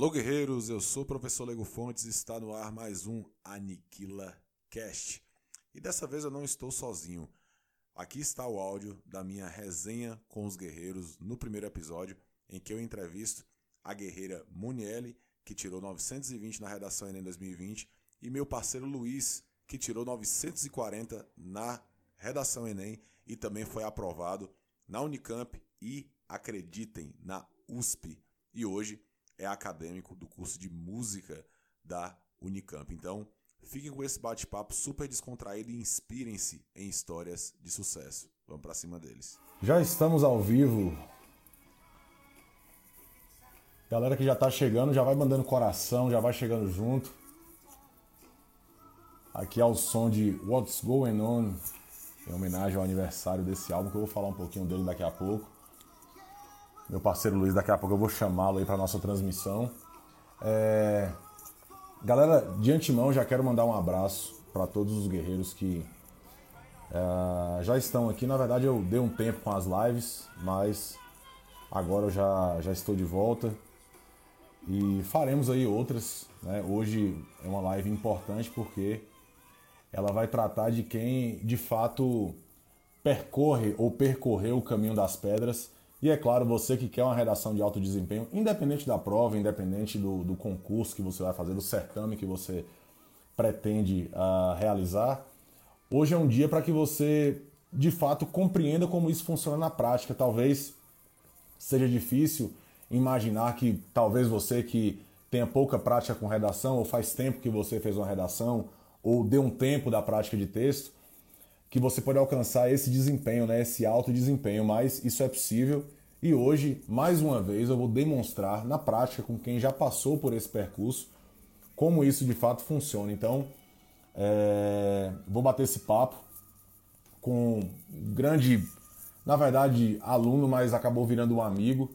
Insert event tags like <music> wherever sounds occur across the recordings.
Alô, guerreiros, eu sou o professor Lego Fontes e está no ar mais um Aniquila Cast. E dessa vez eu não estou sozinho. Aqui está o áudio da minha resenha com os guerreiros no primeiro episódio, em que eu entrevisto a guerreira Muniele, que tirou 920 na redação Enem 2020, e meu parceiro Luiz, que tirou 940 na redação Enem e também foi aprovado na Unicamp e, acreditem, na USP. E hoje é acadêmico do curso de música da Unicamp. Então, fiquem com esse bate-papo super descontraído e inspirem-se em histórias de sucesso. Vamos para cima deles. Já estamos ao vivo. Galera que já tá chegando, já vai mandando coração, já vai chegando junto. Aqui é o som de What's Going On, em homenagem ao aniversário desse álbum, que eu vou falar um pouquinho dele daqui a pouco meu parceiro Luiz, daqui a pouco eu vou chamá-lo aí para nossa transmissão. É... Galera, de antemão já quero mandar um abraço para todos os guerreiros que é, já estão aqui. Na verdade, eu dei um tempo com as lives, mas agora eu já, já estou de volta e faremos aí outras. Né? Hoje é uma live importante porque ela vai tratar de quem de fato percorre ou percorreu o caminho das pedras e é claro, você que quer uma redação de alto desempenho, independente da prova, independente do, do concurso que você vai fazer, do certame que você pretende uh, realizar, hoje é um dia para que você de fato compreenda como isso funciona na prática. Talvez seja difícil imaginar que talvez você que tenha pouca prática com redação, ou faz tempo que você fez uma redação, ou deu um tempo da prática de texto, que você pode alcançar esse desempenho, né, esse alto desempenho, mas isso é possível. E hoje, mais uma vez, eu vou demonstrar na prática com quem já passou por esse percurso como isso de fato funciona. Então, é, vou bater esse papo com um grande, na verdade, aluno, mas acabou virando um amigo,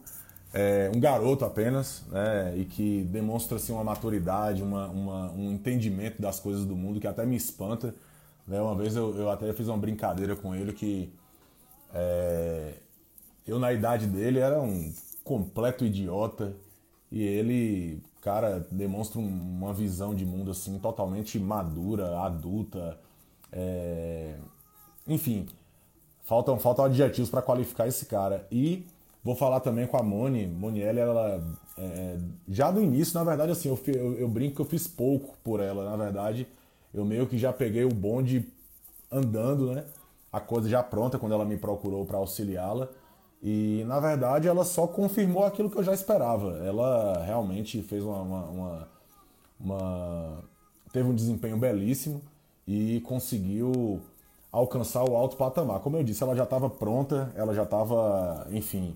é, um garoto apenas, né, e que demonstra assim, uma maturidade, uma, uma, um entendimento das coisas do mundo que até me espanta né? Uma vez eu, eu até fiz uma brincadeira com ele que é, eu, na idade dele, era um completo idiota e ele, cara, demonstra uma visão de mundo assim totalmente madura, adulta. É, enfim, faltam, faltam adjetivos para qualificar esse cara. E vou falar também com a Moni. Monielle, ela. É, já do início, na verdade, assim, eu, eu, eu, brinco que eu fiz pouco por ela, na verdade eu meio que já peguei o bonde andando, né? A coisa já pronta quando ela me procurou para auxiliá-la. E na verdade ela só confirmou aquilo que eu já esperava. Ela realmente fez uma, uma, uma, uma teve um desempenho belíssimo e conseguiu alcançar o alto patamar. Como eu disse, ela já estava pronta, ela já estava, enfim,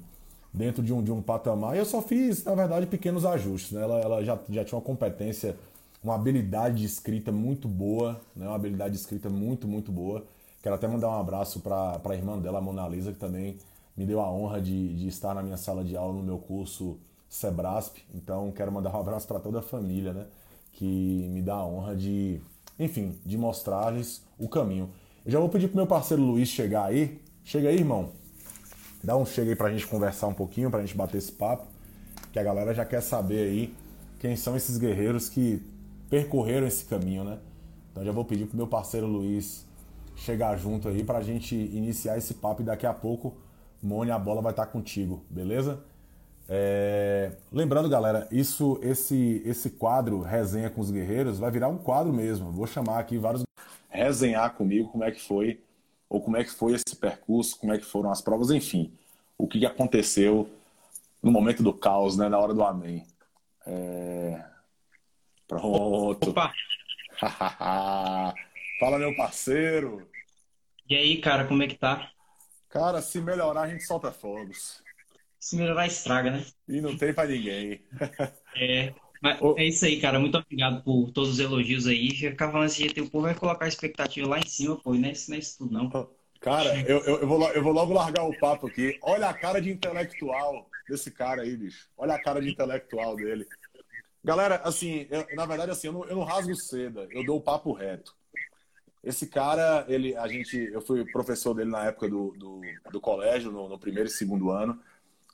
dentro de um, de um patamar. E eu só fiz, na verdade, pequenos ajustes. Né? Ela, ela já, já tinha uma competência uma habilidade de escrita muito boa, né? uma habilidade de escrita muito, muito boa. Quero até mandar um abraço para a irmã dela, a Mona Lisa, que também me deu a honra de, de estar na minha sala de aula no meu curso Sebrasp. Então, quero mandar um abraço para toda a família, né? Que me dá a honra de, enfim, de mostrar-lhes o caminho. Eu já vou pedir pro meu parceiro Luiz chegar aí. Chega aí, irmão. Dá um chega aí pra gente conversar um pouquinho, pra gente bater esse papo. Que a galera já quer saber aí quem são esses guerreiros que percorreram esse caminho, né? Então já vou pedir pro meu parceiro Luiz chegar junto aí para a gente iniciar esse papo e daqui a pouco, Mônia, a bola vai estar tá contigo, beleza? É... Lembrando, galera, isso, esse, esse quadro Resenha com os Guerreiros vai virar um quadro mesmo. Vou chamar aqui vários resenhar comigo como é que foi ou como é que foi esse percurso, como é que foram as provas, enfim, o que aconteceu no momento do caos, né, na hora do amém. É... Pronto. Opa! <laughs> Fala, meu parceiro. E aí, cara, como é que tá? Cara, se melhorar, a gente solta fogos. Se melhorar, estraga, né? E não tem pra ninguém. é. Mas é isso aí, cara. Muito obrigado por todos os elogios aí. Ficar falando assim, o povo vai colocar a expectativa lá em cima, pô. Não é isso, não é isso tudo, não. Cara, eu, eu, eu, vou, eu vou logo largar o papo aqui. Olha a cara de intelectual desse cara aí, bicho. Olha a cara de intelectual dele. Galera, assim, eu, na verdade, assim, eu não, eu não rasgo seda, eu dou o papo reto. Esse cara, ele, a gente, eu fui professor dele na época do, do, do colégio, no, no, primeiro e segundo ano.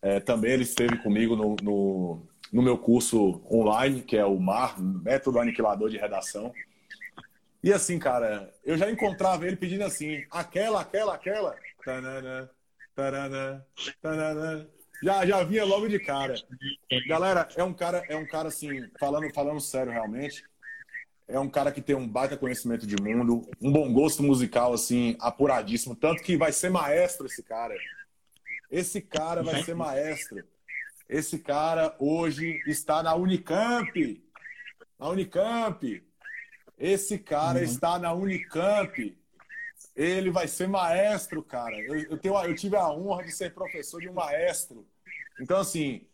É, também ele esteve comigo no, no, no meu curso online, que é o MAR, Método Aniquilador de Redação. E assim, cara, eu já encontrava ele pedindo assim, aquela, aquela, aquela. Tanana, tanana, tanana. Já, já vinha logo de cara. Galera, é um cara, é um cara assim, falando, falando sério realmente. É um cara que tem um baita conhecimento de mundo, um bom gosto musical assim, apuradíssimo, tanto que vai ser maestro esse cara. Esse cara vai ser maestro. Esse cara hoje está na Unicamp. Na Unicamp. Esse cara uhum. está na Unicamp. Ele vai ser maestro, cara. Eu, eu, tenho, eu tive a honra de ser professor de um maestro. Então, assim,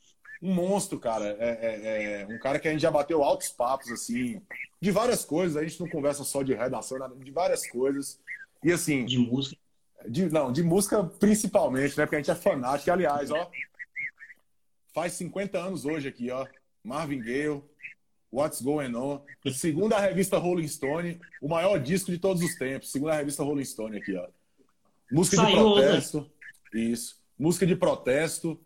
um monstro, cara. É, é, é, um cara que a gente já bateu altos papos, assim, de várias coisas. A gente não conversa só de redação, de várias coisas. E assim. De música. De, não, de música principalmente, né? Porque a gente é fanático. Aliás, ó, faz 50 anos hoje aqui, ó. Marvin Gaye, What's Going On. Segundo a revista Rolling Stone, o maior disco de todos os tempos. Segundo a revista Rolling Stone aqui, ó. Música Saiu, de protesto. Né? Isso. Música de protesto.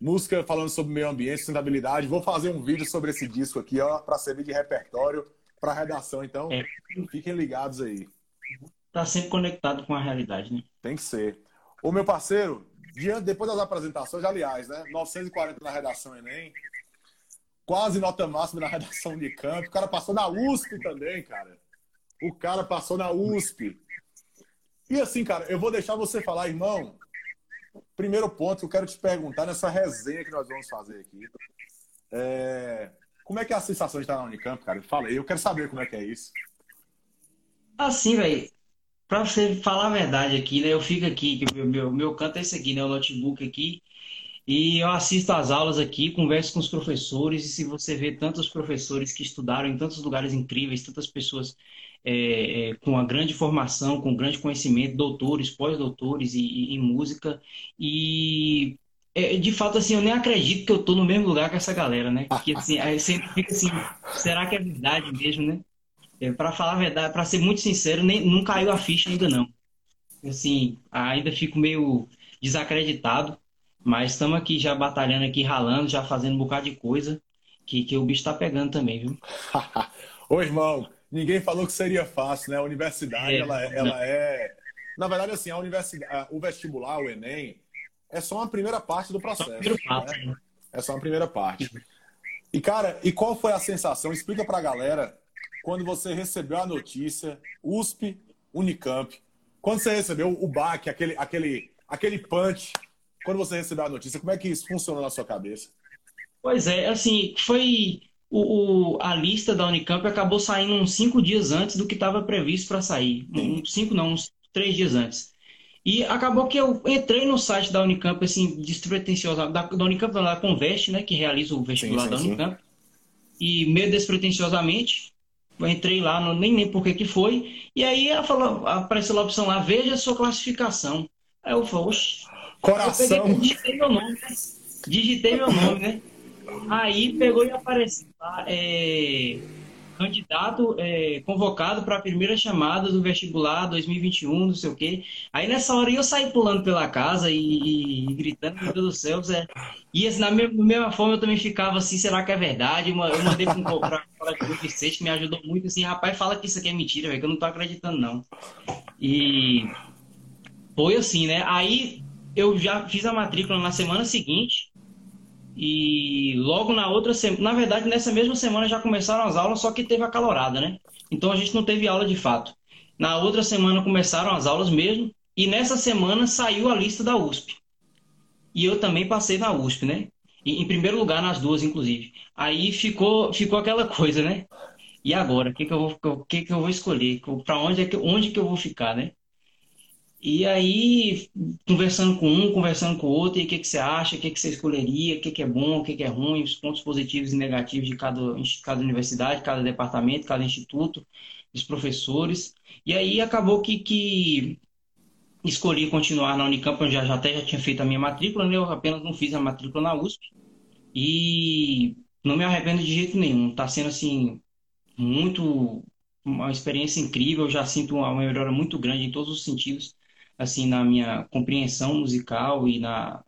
Música falando sobre meio ambiente, sustentabilidade. Vou fazer um vídeo sobre esse disco aqui, ó, para servir de repertório para redação. Então, é. fiquem ligados aí. Tá sempre conectado com a realidade, né? Tem que ser. Ô, meu parceiro, depois das apresentações, aliás, né? 940 na redação Enem, quase nota máxima na redação de campo. O cara passou na USP também, cara. O cara passou na USP. E assim, cara, eu vou deixar você falar, irmão. Primeiro ponto que eu quero te perguntar nessa resenha que nós vamos fazer aqui. É... Como é que é a sensação de estar na Unicamp, cara? Falei, eu quero saber como é que é isso. Assim, velho. Pra você falar a verdade aqui, né? Eu fico aqui, que meu, meu, meu canto é esse aqui, né? O notebook aqui. E eu assisto às aulas aqui, converso com os professores, e se você vê tantos professores que estudaram em tantos lugares incríveis, tantas pessoas é, é, com uma grande formação, com grande conhecimento, doutores, pós-doutores em música, e é, de fato, assim, eu nem acredito que eu tô no mesmo lugar que essa galera, né? Porque, assim, aí sempre fica assim, será que é verdade mesmo, né? É, para falar a verdade, para ser muito sincero, nem, não caiu a ficha ainda não. Assim, ainda fico meio desacreditado, mas estamos aqui já batalhando aqui, ralando, já fazendo um bocado de coisa que, que o bicho está pegando também, viu? <laughs> Ô, irmão, ninguém falou que seria fácil, né? A universidade, é, ela, ela é... Na verdade, assim, a universidade, o vestibular, o Enem, é só uma primeira parte do processo. Né? né? É só uma primeira parte. E, cara, e qual foi a sensação? Explica pra galera quando você recebeu a notícia, USP, Unicamp, quando você recebeu o baque, aquele, aquele, aquele punch, quando você recebeu a notícia, como é que isso funcionou na sua cabeça? Pois é, assim, foi o, o, a lista da Unicamp acabou saindo uns cinco dias antes do que estava previsto para sair. Um, cinco não, uns três dias antes. E acabou que eu entrei no site da Unicamp, assim, despretensiosamente, da, da Unicamp, da Conveste, né, que realiza o vestibular sim, sim, da Unicamp. Sim. E meio despretensiosamente, eu entrei lá, não, nem nem por que foi. E aí ela falou, apareceu a opção lá, veja a sua classificação. Aí eu falei, oxe. Coração. Eu peguei, digitei meu nome, né? Digitei meu nome, né? Aí pegou e apareceu lá, é, candidato é, convocado para a primeira chamada do vestibular 2021, não sei o quê. Aí nessa hora eu saí pulando pela casa e, e, e gritando, meu Deus do céu, Zé. E assim, na mesma, forma eu também ficava assim, será que é verdade? Eu mandei para o Vicente, que me ajudou muito, assim, rapaz, fala que isso aqui é mentira, véio, que eu não tô acreditando, não. E foi assim, né? Aí eu já fiz a matrícula na semana seguinte, e logo na outra semana, na verdade, nessa mesma semana já começaram as aulas, só que teve a calorada, né? Então a gente não teve aula de fato. Na outra semana começaram as aulas mesmo, e nessa semana saiu a lista da USP. E eu também passei na USP, né? E, em primeiro lugar nas duas, inclusive. Aí ficou, ficou aquela coisa, né? E agora, o que, que, eu vou, que, que eu vou escolher? Para onde, é que, onde que eu vou ficar, né? E aí, conversando com um, conversando com o outro, e o que, que você acha, o que, que você escolheria, o que, que é bom, o que, que é ruim, os pontos positivos e negativos de cada, cada universidade, cada departamento, cada instituto, dos professores. E aí acabou que, que escolhi continuar na Unicamp, eu já, já até já tinha feito a minha matrícula, né? eu apenas não fiz a matrícula na USP. E não me arrependo de jeito nenhum. Está sendo assim muito uma experiência incrível, eu já sinto uma melhora muito grande em todos os sentidos assim na minha compreensão musical e na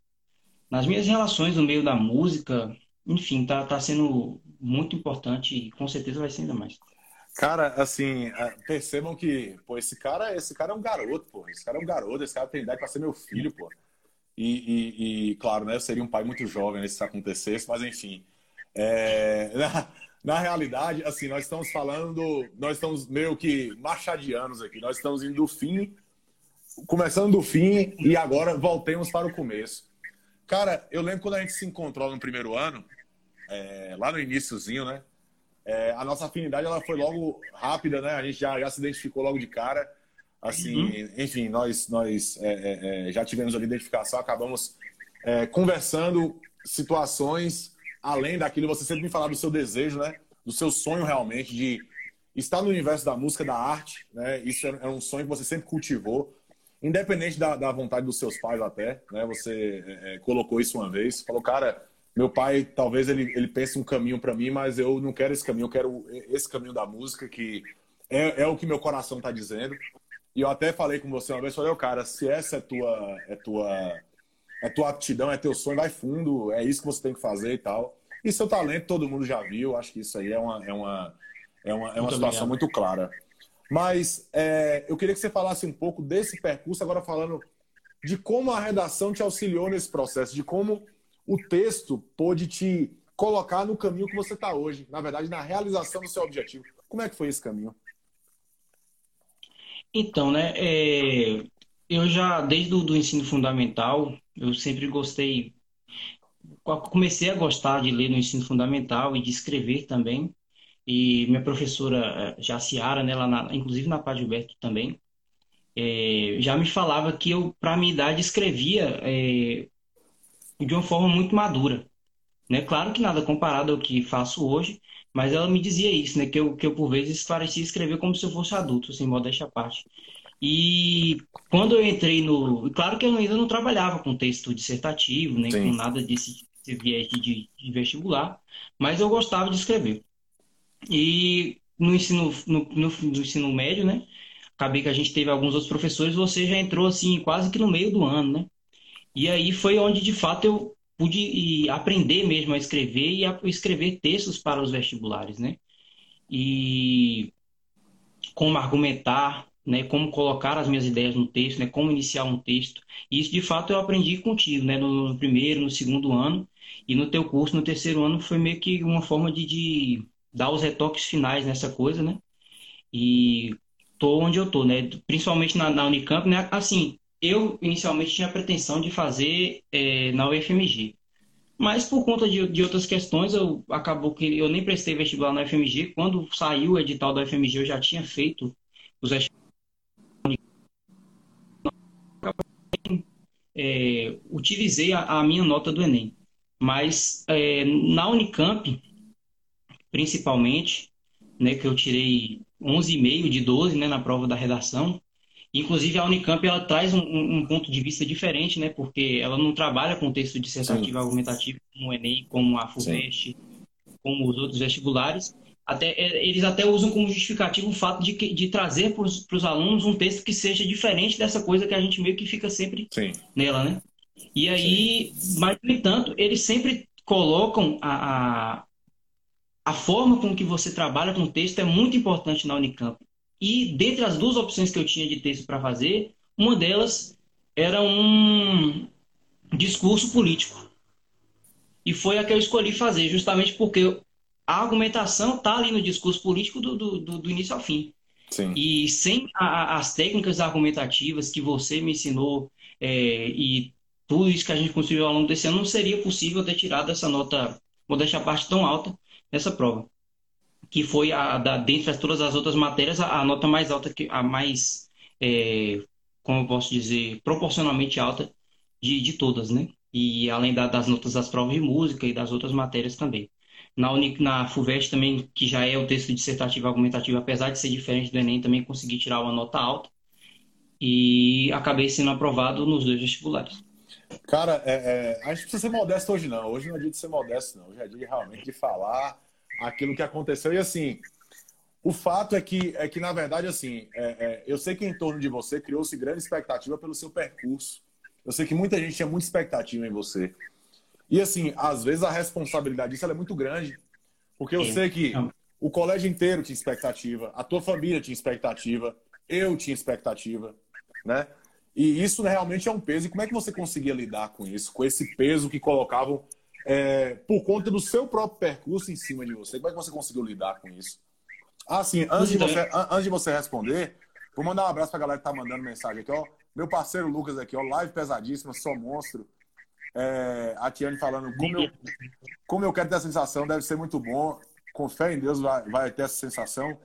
nas minhas relações no meio da música, enfim, tá, tá sendo muito importante e com certeza vai ser ainda mais. Cara, assim, é, percebam que, pô, esse cara, esse cara é um garoto, pô. Esse cara é um garoto, esse cara tem idade para ser meu filho, pô. E, e, e, claro, né, eu seria um pai muito jovem né, se isso acontecesse, mas enfim. É, <laughs> na, na, realidade, assim, nós estamos falando, nós estamos meio que machadianos aqui. Nós estamos indo do fim, começando do fim e agora voltemos para o começo. Cara, eu lembro quando a gente se encontrou no primeiro ano, é, lá no iníciozinho, né? É, a nossa afinidade ela foi logo rápida, né? A gente já, já se identificou logo de cara. Assim, uhum. enfim, nós, nós é, é, é já tivemos ali identificação, acabamos é, conversando situações além daquilo. Você sempre me falar do seu desejo, né? Do seu sonho realmente de estar no universo da música, da arte, né? Isso é um sonho que você sempre cultivou, independente da, da vontade dos seus pais até, né? Você colocou isso uma vez, falou, cara, meu pai talvez ele, ele pense um caminho para mim, mas eu não quero esse caminho, eu quero esse caminho da música que é, é o que meu coração está dizendo. E eu até falei com você uma vez, falei, cara, se essa é tua é tua é tua aptidão, é teu sonho, vai fundo, é isso que você tem que fazer e tal. E seu talento todo mundo já viu, acho que isso aí é uma é uma é uma, é uma situação muito clara. Mas é, eu queria que você falasse um pouco desse percurso, agora falando de como a redação te auxiliou nesse processo, de como o texto pôde te colocar no caminho que você está hoje, na verdade, na realização do seu objetivo. Como é que foi esse caminho? Então, né, é, eu já, desde o do ensino fundamental, eu sempre gostei, comecei a gostar de ler no ensino fundamental e de escrever também, e minha professora é, Jaciara, né, lá na, inclusive na Padre Gilberto também, é, já me falava que eu, para minha idade, escrevia é, de uma forma muito madura. Né? Claro que nada comparado ao que faço hoje, mas ela me dizia isso, né? que, eu, que eu por vezes parecia escrever como se eu fosse adulto, sem modéstia à parte. E quando eu entrei no. Claro que eu ainda não trabalhava com texto dissertativo, nem Sim. com nada desse, desse viés de, de vestibular, mas eu gostava de escrever. E no ensino, no, no, no, ensino médio, né? Acabei que a gente teve alguns outros professores, você já entrou assim, quase que no meio do ano, né? E aí foi onde, de fato, eu pude aprender mesmo a escrever e a escrever textos para os vestibulares, né? E como argumentar, né? Como colocar as minhas ideias no texto, né? Como iniciar um texto. E isso, de fato, eu aprendi contigo, né? No primeiro, no segundo ano. E no teu curso, no terceiro ano, foi meio que uma forma de, de dar os retoques finais nessa coisa, né? E tô onde eu tô, né? Principalmente na, na Unicamp, né? Assim, eu inicialmente tinha a pretensão de fazer é, na UFMG. Mas por conta de, de, outras questões, eu acabou que eu nem prestei vestibular na UFMG. Quando saiu o edital da UFMG, eu já tinha feito os. É, utilizei a, a, minha nota do Enem. Mas é, na Unicamp, principalmente, né, que eu tirei 11,5 de 12 né, na prova da redação, Inclusive, a Unicamp ela traz um, um, ponto de vista diferente, né? Porque ela não trabalha com texto dissertativo Sim. argumentativo como o Enem, como a FUVEST, como os outros vestibulares. Até, é, eles até usam como justificativo o fato de, de trazer para os alunos um texto que seja diferente dessa coisa que a gente meio que fica sempre Sim. nela, né? E aí, Sim. mas, no entanto, eles sempre colocam a, a, a forma com que você trabalha com o texto é muito importante na Unicamp. E dentre as duas opções que eu tinha de texto para fazer, uma delas era um discurso político. E foi a que eu escolhi fazer, justamente porque a argumentação está ali no discurso político do, do, do início ao fim. Sim. E sem a, as técnicas argumentativas que você me ensinou é, e tudo isso que a gente construiu ao longo desse ano, não seria possível ter tirado essa nota, modéstia a parte, tão alta nessa prova que foi a da, dentre todas as outras matérias a, a nota mais alta que a mais é, como eu posso dizer proporcionalmente alta de, de todas, né? E além da, das notas das provas de música e das outras matérias também. Na, Unic, na FUVEST também, que já é o texto dissertativo argumentativo, apesar de ser diferente do Enem, também consegui tirar uma nota alta. E acabei sendo aprovado nos dois vestibulares. Cara, é, é, a gente precisa ser modesto hoje não. Hoje não é dia de ser modesto, não. Hoje é dia realmente de falar aquilo que aconteceu. E assim, o fato é que, é que na verdade, assim, é, é, eu sei que em torno de você criou-se grande expectativa pelo seu percurso. Eu sei que muita gente tinha muita expectativa em você. E assim, às vezes a responsabilidade disso é muito grande. Porque eu é. sei que o colégio inteiro tinha expectativa, a tua família tinha expectativa, eu tinha expectativa, né? E isso realmente é um peso. E como é que você conseguia lidar com isso? Com esse peso que colocavam é, por conta do seu próprio percurso em cima de você? Como é que você conseguiu lidar com isso? Ah, sim, antes de você, antes de você responder, vou mandar um abraço pra galera que tá mandando mensagem aqui, ó. Meu parceiro Lucas aqui, ó, live pesadíssima, sou monstro. É, a Tiane falando, como eu, como eu quero ter a sensação, deve ser muito bom. Com fé em Deus vai, vai ter essa sensação.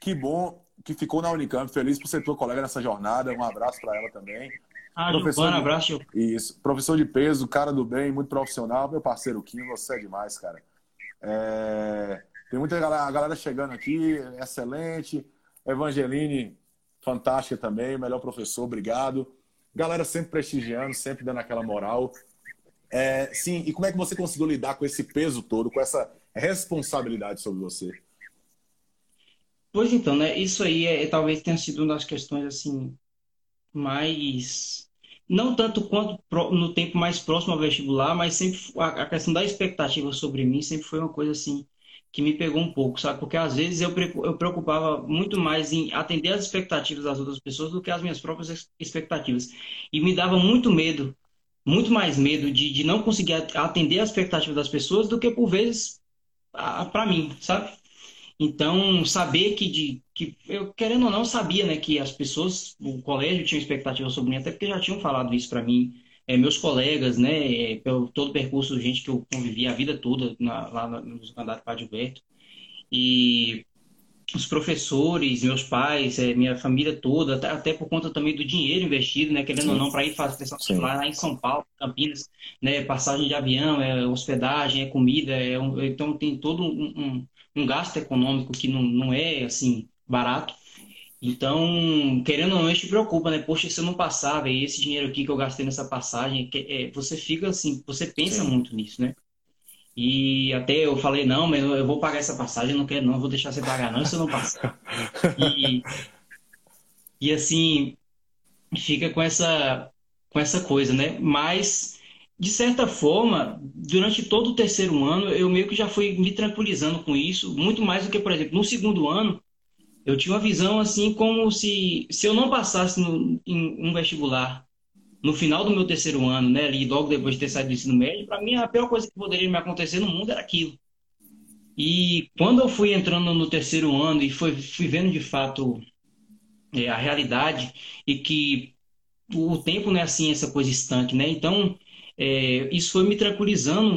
Que bom que ficou na Unicamp. Feliz por ser tua colega nessa jornada. Um abraço para ela também. Ah, professor de... abraço. Isso. Professor de peso, cara do bem, muito profissional. Meu parceiro Kim, você é demais, cara. É... Tem muita galera, galera chegando aqui, excelente. Evangeline, fantástica também, melhor professor, obrigado. Galera sempre prestigiando, sempre dando aquela moral. É, sim, e como é que você conseguiu lidar com esse peso todo, com essa responsabilidade sobre você? Pois então, né? Isso aí é, talvez tenha sido uma das questões assim mais não tanto quanto no tempo mais próximo ao vestibular, mas sempre a questão da expectativa sobre mim sempre foi uma coisa assim que me pegou um pouco, sabe? Porque às vezes eu eu preocupava muito mais em atender as expectativas das outras pessoas do que as minhas próprias expectativas. E me dava muito medo, muito mais medo de, de não conseguir atender as expectativas das pessoas do que por vezes para mim, sabe? Então, saber que, de, que eu, querendo ou não, sabia né, que as pessoas, o colégio tinha expectativa sobre mim, até porque já tinham falado isso para mim, é, meus colegas, né, é, pelo todo o percurso, gente que eu convivi a vida toda na, lá no mandato Padre Gilberto. E os professores, meus pais, é, minha família toda, até, até, por conta também do dinheiro investido, né, querendo Sim. ou não, para ir fazer lá, lá em São Paulo, Campinas, né, passagem de avião, é hospedagem, é comida, é um, então tem todo um, um um gasto econômico que não, não é assim barato. Então, querendo ou não, a gente preocupa, né? Poxa, se eu não passar, véio, esse dinheiro aqui que eu gastei nessa passagem, que, é, você fica assim, você pensa Sim. muito nisso, né? E até eu falei, não, mas eu vou pagar essa passagem, não quero não, vou deixar você pagar não, se eu não passar. <laughs> e, e assim, fica com essa, com essa coisa, né? Mas de certa forma, durante todo o terceiro ano, eu meio que já fui me tranquilizando com isso, muito mais do que, por exemplo, no segundo ano, eu tinha uma visão assim como se, se eu não passasse no, em um vestibular no final do meu terceiro ano, né, ali logo depois de ter saído do ensino médio, para mim a pior coisa que poderia me acontecer no mundo era aquilo. E quando eu fui entrando no terceiro ano e fui, fui vendo de fato é, a realidade e que o tempo não é assim essa coisa estanque, né? Então é, isso foi me tranquilizando.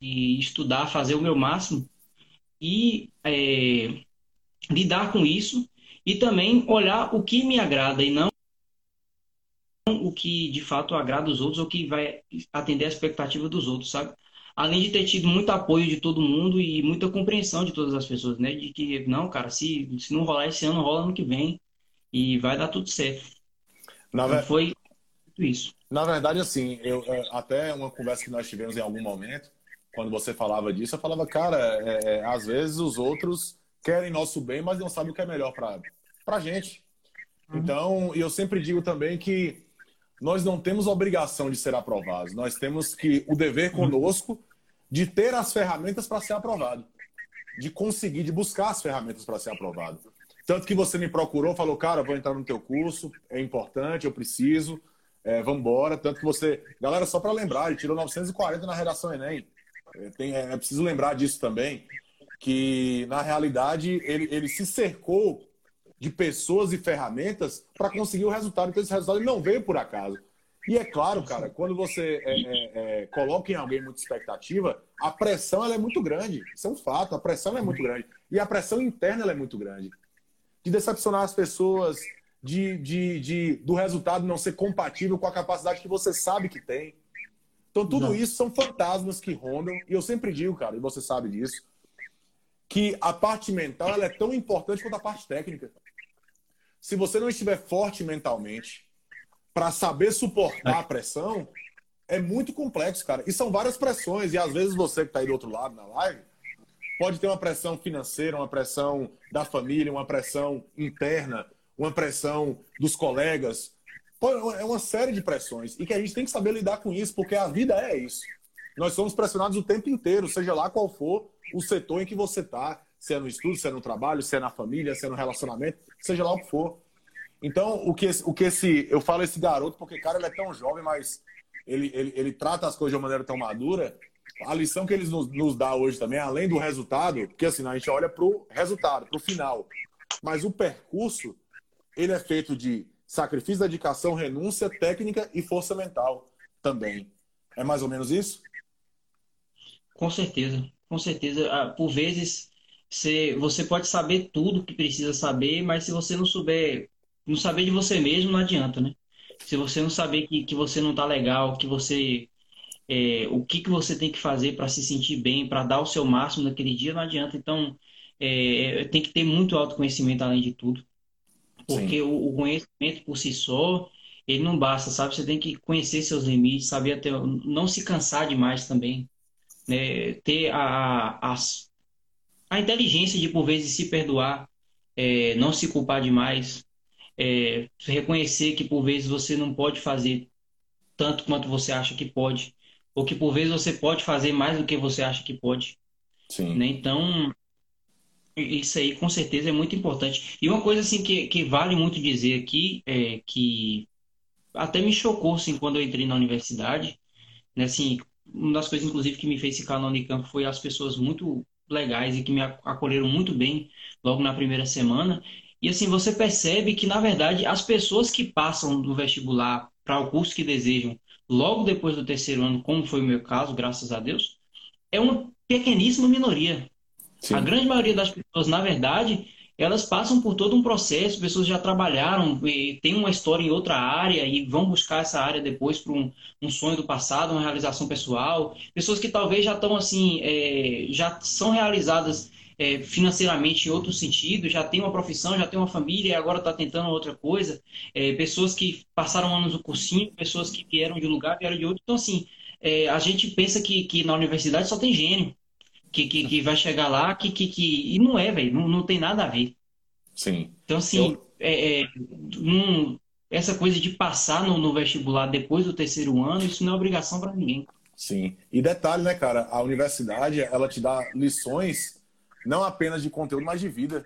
E estudar, fazer o meu máximo e é, lidar com isso e também olhar o que me agrada e não o que de fato agrada os outros ou que vai atender a expectativa dos outros, sabe? Além de ter tido muito apoio de todo mundo e muita compreensão de todas as pessoas, né? De que, não, cara, se, se não rolar esse ano, rola ano que vem e vai dar tudo certo. Na ver... Foi isso. Na verdade, assim, eu, é, até uma conversa que nós tivemos em algum momento, quando você falava disso, eu falava, cara, é, é, às vezes os outros querem nosso bem, mas não sabem o que é melhor para a gente. Uhum. Então, eu sempre digo também que nós não temos obrigação de ser aprovados, nós temos que o dever uhum. conosco de ter as ferramentas para ser aprovado, de conseguir, de buscar as ferramentas para ser aprovado. Tanto que você me procurou, falou, cara, vou entrar no teu curso, é importante, eu preciso, é, vamos embora. Tanto que você. Galera, só para lembrar, ele tirou 940 na redação Enem. É, tem, é, é preciso lembrar disso também, que na realidade ele, ele se cercou de pessoas e ferramentas para conseguir o resultado. Então esse resultado não veio por acaso. E é claro, cara, quando você é, é, é, coloca em alguém muita expectativa, a pressão ela é muito grande. Isso é um fato, a pressão é muito grande. E a pressão interna é muito grande de decepcionar as pessoas, de, de, de, do resultado não ser compatível com a capacidade que você sabe que tem. Então, tudo não. isso são fantasmas que rondam. E eu sempre digo, cara, e você sabe disso, que a parte mental ela é tão importante quanto a parte técnica. Se você não estiver forte mentalmente para saber suportar a pressão, é muito complexo, cara. E são várias pressões. E às vezes você que está aí do outro lado na live, pode ter uma pressão financeira, uma pressão da família, uma pressão interna, uma pressão dos colegas. É uma série de pressões e que a gente tem que saber lidar com isso, porque a vida é isso. Nós somos pressionados o tempo inteiro, seja lá qual for o setor em que você está, se é no estudo, se é no trabalho, se é na família, se é no relacionamento, seja lá o que for. Então, o que, esse, o que esse. Eu falo esse garoto porque, cara, ele é tão jovem, mas ele, ele, ele trata as coisas de uma maneira tão madura. A lição que ele nos, nos dá hoje também, além do resultado, porque assim, a gente olha para o resultado, para o final. Mas o percurso, ele é feito de sacrifício, dedicação, renúncia, técnica e força mental também. É mais ou menos isso? Com certeza, com certeza. Ah, por vezes, você pode saber tudo que precisa saber, mas se você não souber não saber de você mesmo não adianta, né? Se você não saber que, que você não tá legal, que você é, o que, que você tem que fazer para se sentir bem, para dar o seu máximo naquele dia, não adianta. Então, é, tem que ter muito autoconhecimento além de tudo. Porque o, o, conhecimento por si só, ele não basta, sabe? Você tem que conhecer seus limites, saber até não se cansar demais também. Né? Ter a, a, a inteligência de, por vezes, se perdoar, é, não se culpar demais, é, reconhecer que por vezes você não pode fazer tanto quanto você acha que pode, ou que por vezes você pode fazer mais do que você acha que pode. Sim. Né? Então, isso aí com certeza é muito importante. E uma coisa assim que, que vale muito dizer aqui é que até me chocou assim, quando eu entrei na universidade, né, assim, uma das coisas inclusive que me fez ficar na Unicamp foi as pessoas muito legais e que me acolheram muito bem logo na primeira semana. E assim, você percebe que, na verdade, as pessoas que passam do vestibular para o curso que desejam logo depois do terceiro ano, como foi o meu caso, graças a Deus, é uma pequeníssima minoria. Sim. A grande maioria das pessoas, na verdade, elas passam por todo um processo, pessoas já trabalharam, têm uma história em outra área e vão buscar essa área depois para um, um, sonho do passado, uma realização pessoal. Pessoas que talvez já estão assim, é, já são realizadas é, financeiramente em outro sentido, já tem uma profissão, já tem uma família e agora está tentando outra coisa. É, pessoas que passaram anos no cursinho, pessoas que vieram de um lugar, vieram de outro. Então, assim, é, a gente pensa que, que na universidade só tem gênio, que, que, que vai chegar lá, que, que, que... e não é, velho, não, não tem nada a ver. Sim. Então, assim, Eu... é, é essa coisa de passar no, no vestibular depois do terceiro ano, isso não é obrigação para ninguém. Sim. E detalhe, né, cara? A universidade, ela te dá lições não apenas de conteúdo, mas de vida.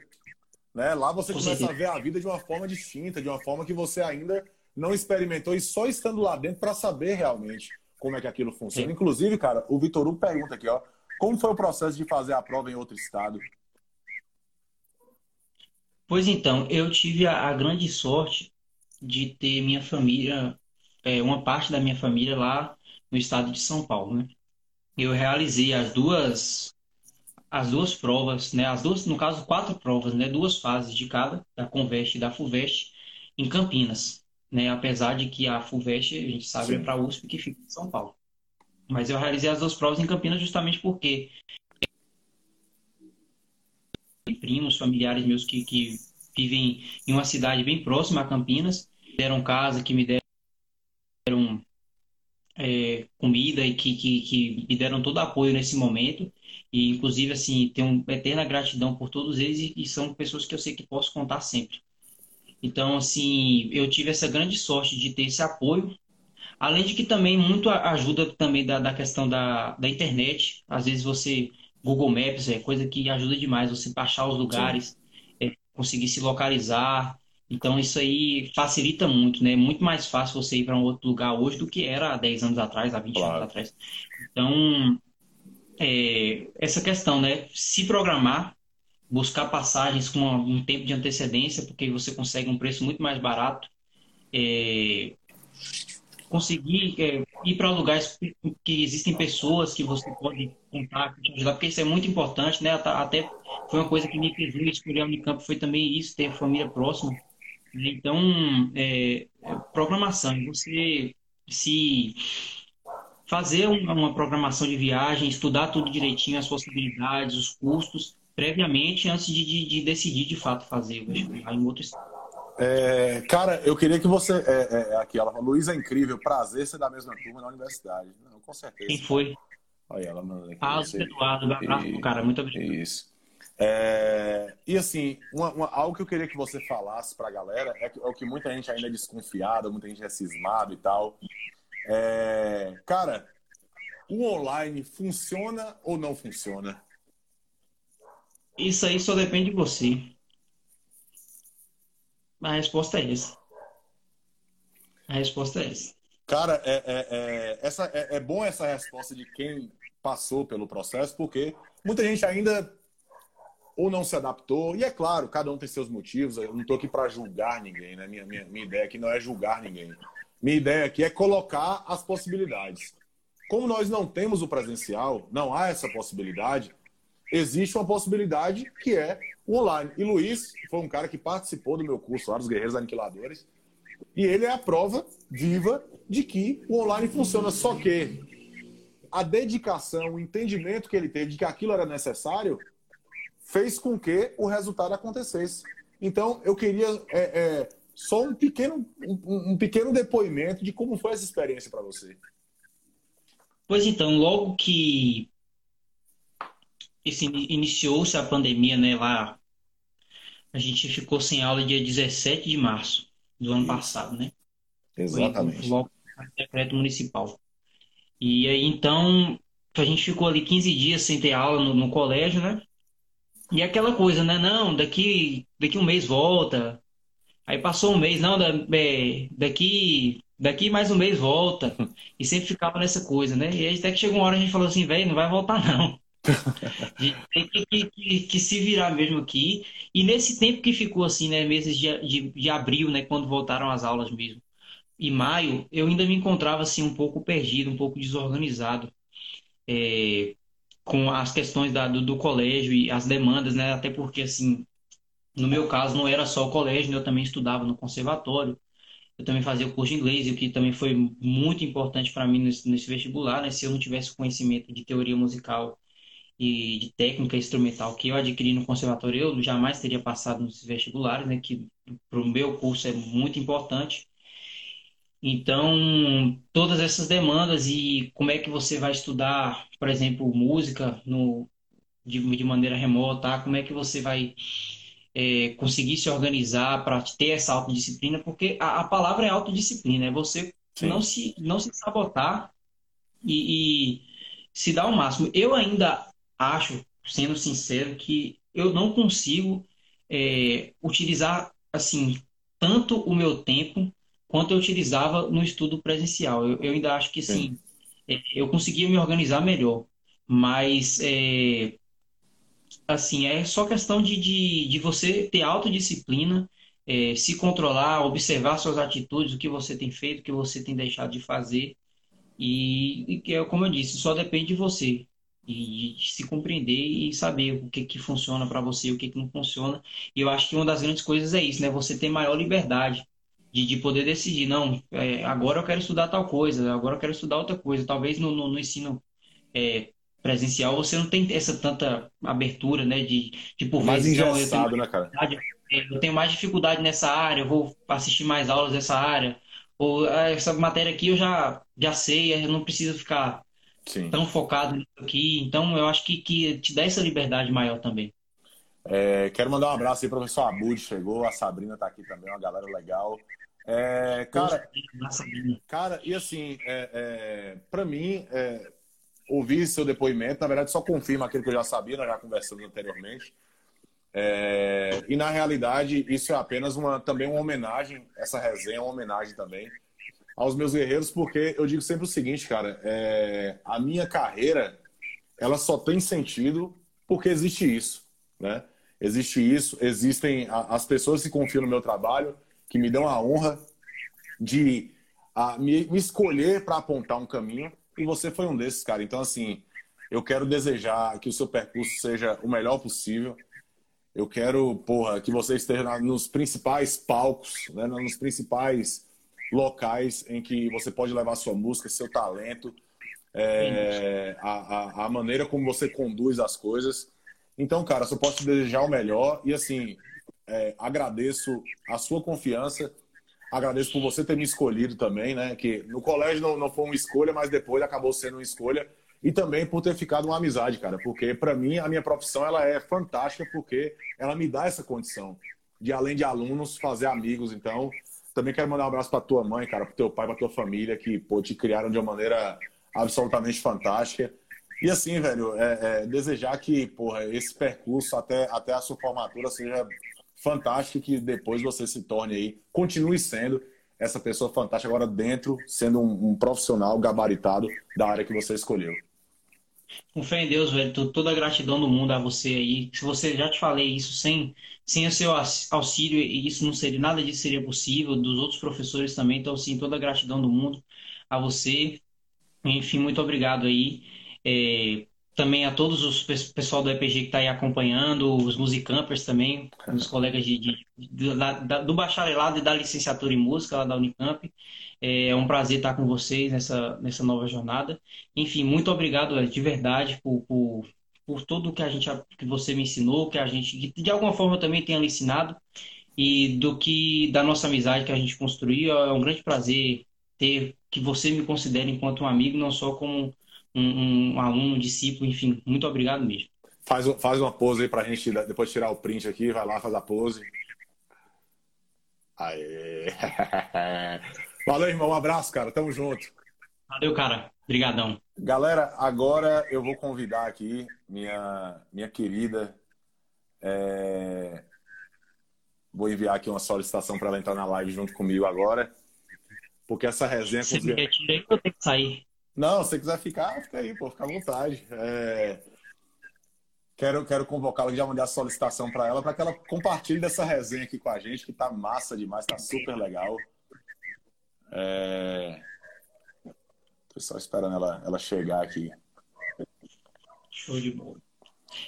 Né? Lá você começa a ver a vida de uma forma distinta, de uma forma que você ainda não experimentou e só estando lá dentro para saber realmente como é que aquilo funciona. Sim. Inclusive, cara, o Vitor Hugo pergunta aqui, ó, como foi o processo de fazer a prova em outro estado? Pois então, eu tive a, a grande sorte de ter minha família, é, uma parte da minha família lá no estado de São Paulo, né? Eu realizei as duas as duas provas, né, as duas, no caso, quatro provas, né, duas fases de cada, da Conveste e da FUVEST, em Campinas, né, apesar de que a FUVEST, a gente sabe, é Sim. é para a USP, que fica em São Paulo. Mas eu realizei as duas provas em Campinas justamente porque primos, familiares meus que, que vivem em uma cidade bem próxima a Campinas, deram casa, que me deram é, comida e que, que, que me deram todo apoio nesse momento. E, inclusive, assim, tenho uma eterna gratidão por todos eles e, e são pessoas que eu sei que posso contar sempre. Então, assim, eu tive essa grande sorte de ter esse apoio. Além de que também muito ajuda também da, da questão da, da internet. Às vezes você, Google Maps é coisa que ajuda demais, você baixar os lugares, é, conseguir se localizar. Então isso aí facilita muito, né? É muito mais fácil você ir para um outro lugar hoje do que era há 10 anos atrás, há 20 claro. anos atrás. Então, é, essa questão, né? Se programar, buscar passagens com um tempo de antecedência, porque você consegue um preço muito mais barato. É, conseguir é, ir para lugares que existem pessoas que você pode contar, te ajudar, porque isso é muito importante, né? Até foi uma coisa que me fez escolher a Unicamp, foi também isso, ter família próxima. Então, é, é programação, você se fazer uma programação de viagem, estudar tudo direitinho, as possibilidades, os custos, previamente, antes de, de, de decidir de fato fazer o vestibular em outro estado. É, cara, eu queria que você. É, é, é aqui, ela falou, Luiz é incrível, prazer ser da mesma turma na universidade. Não, com certeza. Quem foi? Olha ela aqui. Ah, Eduardo, um abraço, cara, muito obrigado. Isso. É, e assim, uma, uma, algo que eu queria que você falasse para a galera é, que, é, o que muita gente ainda é desconfiada, muita gente é cismado e tal. É, cara, o online funciona ou não funciona? Isso aí só depende de você. A resposta é essa. A resposta é essa. Cara, é, é, é essa, é, é bom essa resposta de quem passou pelo processo, porque muita gente ainda ou não se adaptou. E é claro, cada um tem seus motivos. Eu não estou aqui para julgar ninguém, né? Minha, minha, minha ideia aqui não é julgar ninguém. Minha ideia aqui é colocar as possibilidades. Como nós não temos o presencial, não há essa possibilidade, existe uma possibilidade que é o online. E Luiz foi um cara que participou do meu curso lá dos Guerreiros Aniquiladores. E ele é a prova viva de que o online funciona. Só que a dedicação, o entendimento que ele teve de que aquilo era necessário, fez com que o resultado acontecesse. Então, eu queria é, é, só um pequeno, um, um, pequeno depoimento de como foi essa experiência para você. Pois então, logo que esse, iniciou-se a pandemia, né, lá, a gente ficou sem aula dia 17 de março do ano Isso. passado, né? Exatamente. Foi logo decreto municipal. E aí, então, a gente ficou ali 15 dias sem ter aula no, no colégio, né? E aquela coisa, né? Não, daqui, daqui um mês volta. Aí passou um mês, não, é, daqui, daqui mais um mês volta. <laughs> E sempre ficava nessa coisa, né? E aí até que chegou uma hora a gente falou assim, velho, não vai voltar não. <laughs> tem que, que, que, que, se virar mesmo aqui. E nesse tempo que ficou assim, né? Meses de, de, de abril, né? Quando voltaram as aulas mesmo. E maio, eu ainda me encontrava assim um pouco perdido, um pouco desorganizado. É, com as questões da, do, do, colégio e as demandas, né? Até porque, assim, no meu caso, não era só o colégio, né? eu também estudava no conservatório, eu também fazia o curso de inglês, o que também foi muito importante para mim nesse, nesse, vestibular, né? Se eu não tivesse conhecimento de teoria musical e de técnica instrumental que eu adquiri no conservatório, eu jamais teria passado nesses vestibulares, né? Que para o meu curso é muito importante. Então, todas essas demandas e como é que você vai estudar, por exemplo, música no, de, de maneira remota, como é que você vai é, conseguir se organizar para ter essa autodisciplina, porque a, a palavra é autodisciplina, é você não se, não se sabotar e, e se dar o máximo. Eu ainda acho, sendo sincero, que eu não consigo é, utilizar assim tanto o meu tempo quanto eu utilizava no estudo presencial. Eu, eu ainda acho que sim, é, eu conseguia me organizar melhor, mas é, assim é só questão de, de, de você ter autodisciplina, é, se controlar, observar suas atitudes, o que você tem feito, o que você tem deixado de fazer. E, e é como eu disse, só depende de você. E de se compreender e saber o que, que funciona para você, o que, que não funciona. E eu acho que uma das grandes coisas é isso, né? Você ter maior liberdade de, de poder decidir, não, é, agora eu quero estudar tal coisa, agora eu quero estudar outra coisa. Talvez no, no, no ensino é, presencial você não tem essa tanta abertura, né? De, de por mais vezes, engessado, né, cara? É, eu tenho mais dificuldade nessa área, eu vou assistir mais aulas dessa área. Ou ah, essa matéria aqui eu já, já sei, eu não preciso ficar Sim. tão focado nisso aqui. Então, eu acho que, que te dá essa liberdade maior também. É, quero mandar um abraço aí, professor Abud chegou, a Sabrina tá aqui também, uma galera legal. É, cara, cara, e assim, é, é, para mim, é, ouvir seu depoimento, na verdade, só confirma aquilo que eu já sabia, nós já conversamos anteriormente. É, e na realidade, isso é apenas uma também uma homenagem, essa resenha é uma homenagem também aos meus guerreiros, porque eu digo sempre o seguinte, cara, é, a minha carreira ela só tem sentido porque existe isso, né? Existe isso, existem as pessoas que confiam no meu trabalho, que me dão a honra de a, me, me escolher para apontar um caminho, e você foi um desses, cara. Então, assim, eu quero desejar que o seu percurso seja o melhor possível. Eu quero, porra, que você esteja nos principais palcos, né, nos principais locais em que você pode levar sua música, seu talento, é, a, a, a, maneira como você conduz as coisas. Então, cara, só posso te desejar o melhor e, assim, é, agradeço a sua confiança, agradeço por você ter me escolhido também, né? Que no colégio não, não foi uma escolha, mas depois acabou sendo uma escolha. e também por ter ficado uma amizade, cara, porque para mim a minha profissão ela é fantástica porque ela me dá essa condição de além de alunos fazer amigos. Então, também quero mandar um abraço para tua mãe, cara, para teu pai, para tua família que pô, te criaram de uma maneira absolutamente fantástica. E assim, velho, é, é, desejar que porra, esse percurso até, até a sua formatura seja fantástico que depois você se torne aí, continue sendo essa pessoa fantástica agora dentro, sendo um, um profissional gabaritado da área que você escolheu. Com fé em Deus, velho, toda a gratidão do mundo a você aí. Se você já te falei isso, sem, sem o seu auxílio, isso não seria, nada disso seria possível, dos outros professores também. Então, sim, toda a gratidão do mundo a você. Enfim, muito obrigado aí. É, também a todos os pessoal do EPG que está aí acompanhando, os musicampers também, os colegas de, de, de da, do bacharelado e da licenciatura em música lá da Unicamp. É, é um prazer estar com vocês nessa, nessa nova jornada. Enfim, muito obrigado de verdade por, por, por tudo que a gente que você me ensinou, que a gente que de alguma forma também tenha lhe ensinado e do que da nossa amizade que a gente construiu. É um grande prazer ter que você me considere enquanto um amigo, não só como um, um aluno, um discípulo, enfim, muito obrigado mesmo. Faz, faz uma pose aí pra gente depois tirar o print aqui, vai lá, faz a pose. Aê! <laughs> Valeu, irmão, um abraço, cara, tamo junto. Valeu, cara, obrigadão. Galera, agora eu vou convidar aqui minha, minha querida. É... Vou enviar aqui uma solicitação para ela entrar na live junto comigo agora. Porque essa resenha. Você me retira aí que eu tenho que sair. Não, se você quiser ficar, fica aí, pô, fica à vontade. É... Quero, quero convocá-la, já mandei a solicitação para ela, para que ela compartilhe dessa resenha aqui com a gente, que tá massa demais, tá super legal. É... Tô só esperando ela, ela chegar aqui. Show de bola.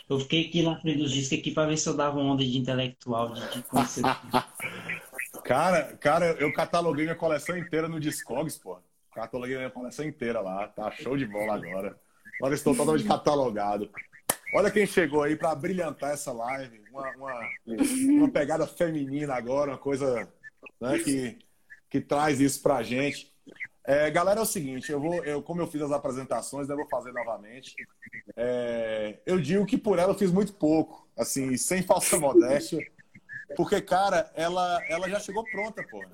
Eu fiquei aqui na frente dos discos aqui para ver se eu dava uma onda de intelectual, de, de <laughs> cara, cara, eu cataloguei minha coleção inteira no Discogs, pô. Cataloguei minha coleção inteira lá. Tá show de bola agora. Agora estou totalmente catalogado. Olha quem chegou aí para brilhantar essa live. Uma, uma, uma, pegada feminina agora, uma coisa né, que, que traz isso pra gente. É, galera, é o seguinte, eu vou, eu, como eu fiz as apresentações, eu vou fazer novamente. É, eu digo que por ela eu fiz muito pouco, assim, sem falsa modéstia, porque, cara, ela, ela já chegou pronta, porra.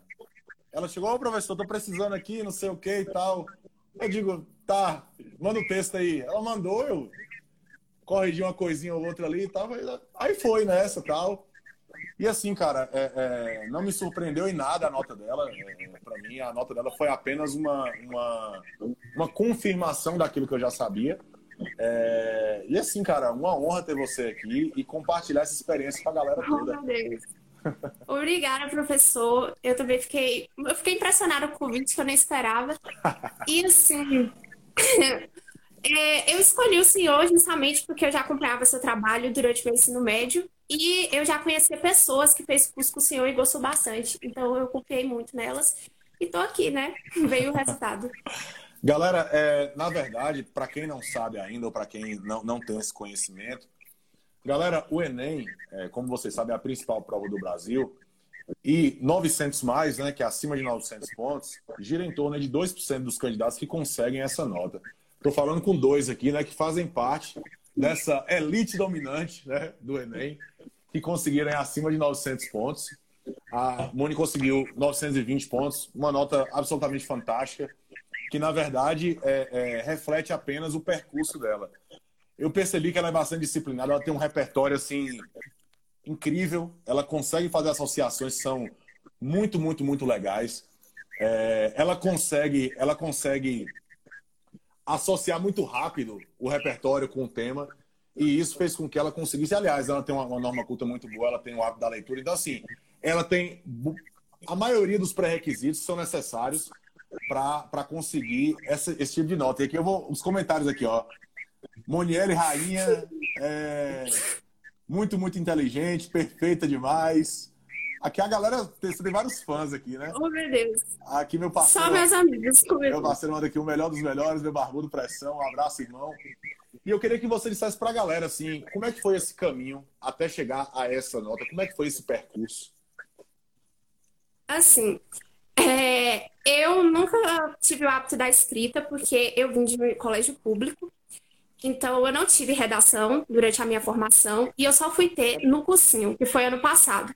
Ela chegou, ô professor, tô precisando aqui, não sei o que e tal. Eu digo, tá, manda o texto aí. Ela mandou, eu corrigi uma coisinha ou outra ali e tal. Aí foi nessa tal. E assim, cara, é, é, não me surpreendeu em nada a nota dela. É, para mim, a nota dela foi apenas uma, uma, uma confirmação daquilo que eu já sabia. É, e assim, cara, uma honra ter você aqui e compartilhar essa experiência com a galera toda. Oh. Obrigada, professor. Eu também fiquei, eu fiquei impressionada com o convite que eu nem esperava. E assim, <laughs> é, eu escolhi o senhor justamente porque eu já acompanhava seu trabalho durante meu ensino médio e eu já conhecia pessoas que fez curso com o senhor e gostou bastante. Então eu confiei muito nelas e tô aqui, né? Veio o resultado. Galera, é, na verdade, para quem não sabe ainda ou para quem não, não tem esse conhecimento, Galera, o Enem, é, como vocês sabem, é a principal prova do Brasil. E 900 mais, né, que é acima de 900 pontos, gira em torno de 2% dos candidatos que conseguem essa nota. Estou falando com dois aqui, né, que fazem parte dessa elite dominante né, do Enem, que conseguiram acima de 900 pontos. A Moni conseguiu 920 pontos, uma nota absolutamente fantástica, que na verdade é, é, reflete apenas o percurso dela eu percebi que ela é bastante disciplinada, ela tem um repertório assim incrível, ela consegue fazer associações que são muito, muito, muito legais. É, ela consegue, ela consegue associar muito rápido o repertório com o tema e isso fez com que ela conseguisse. Aliás, ela tem uma, uma norma culta muito boa, ela tem o hábito da leitura, então assim, ela tem a maioria dos pré-requisitos são necessários para conseguir essa, esse tipo de nota. E aqui eu vou os comentários aqui, ó. Monielle, rainha, é, muito, muito inteligente, perfeita demais. Aqui a galera tem, tem vários fãs aqui, né? Oh, meu Deus. Aqui meu parceiro. Só meus amigos. Meu parceiro manda aqui o melhor dos melhores, meu barbudo pressão. Um abraço, irmão. E eu queria que você dissesse pra galera, assim, como é que foi esse caminho até chegar a essa nota? Como é que foi esse percurso? Assim, é, eu nunca tive o hábito da escrita, porque eu vim de colégio público. Então, eu não tive redação durante a minha formação e eu só fui ter no cursinho, que foi ano passado.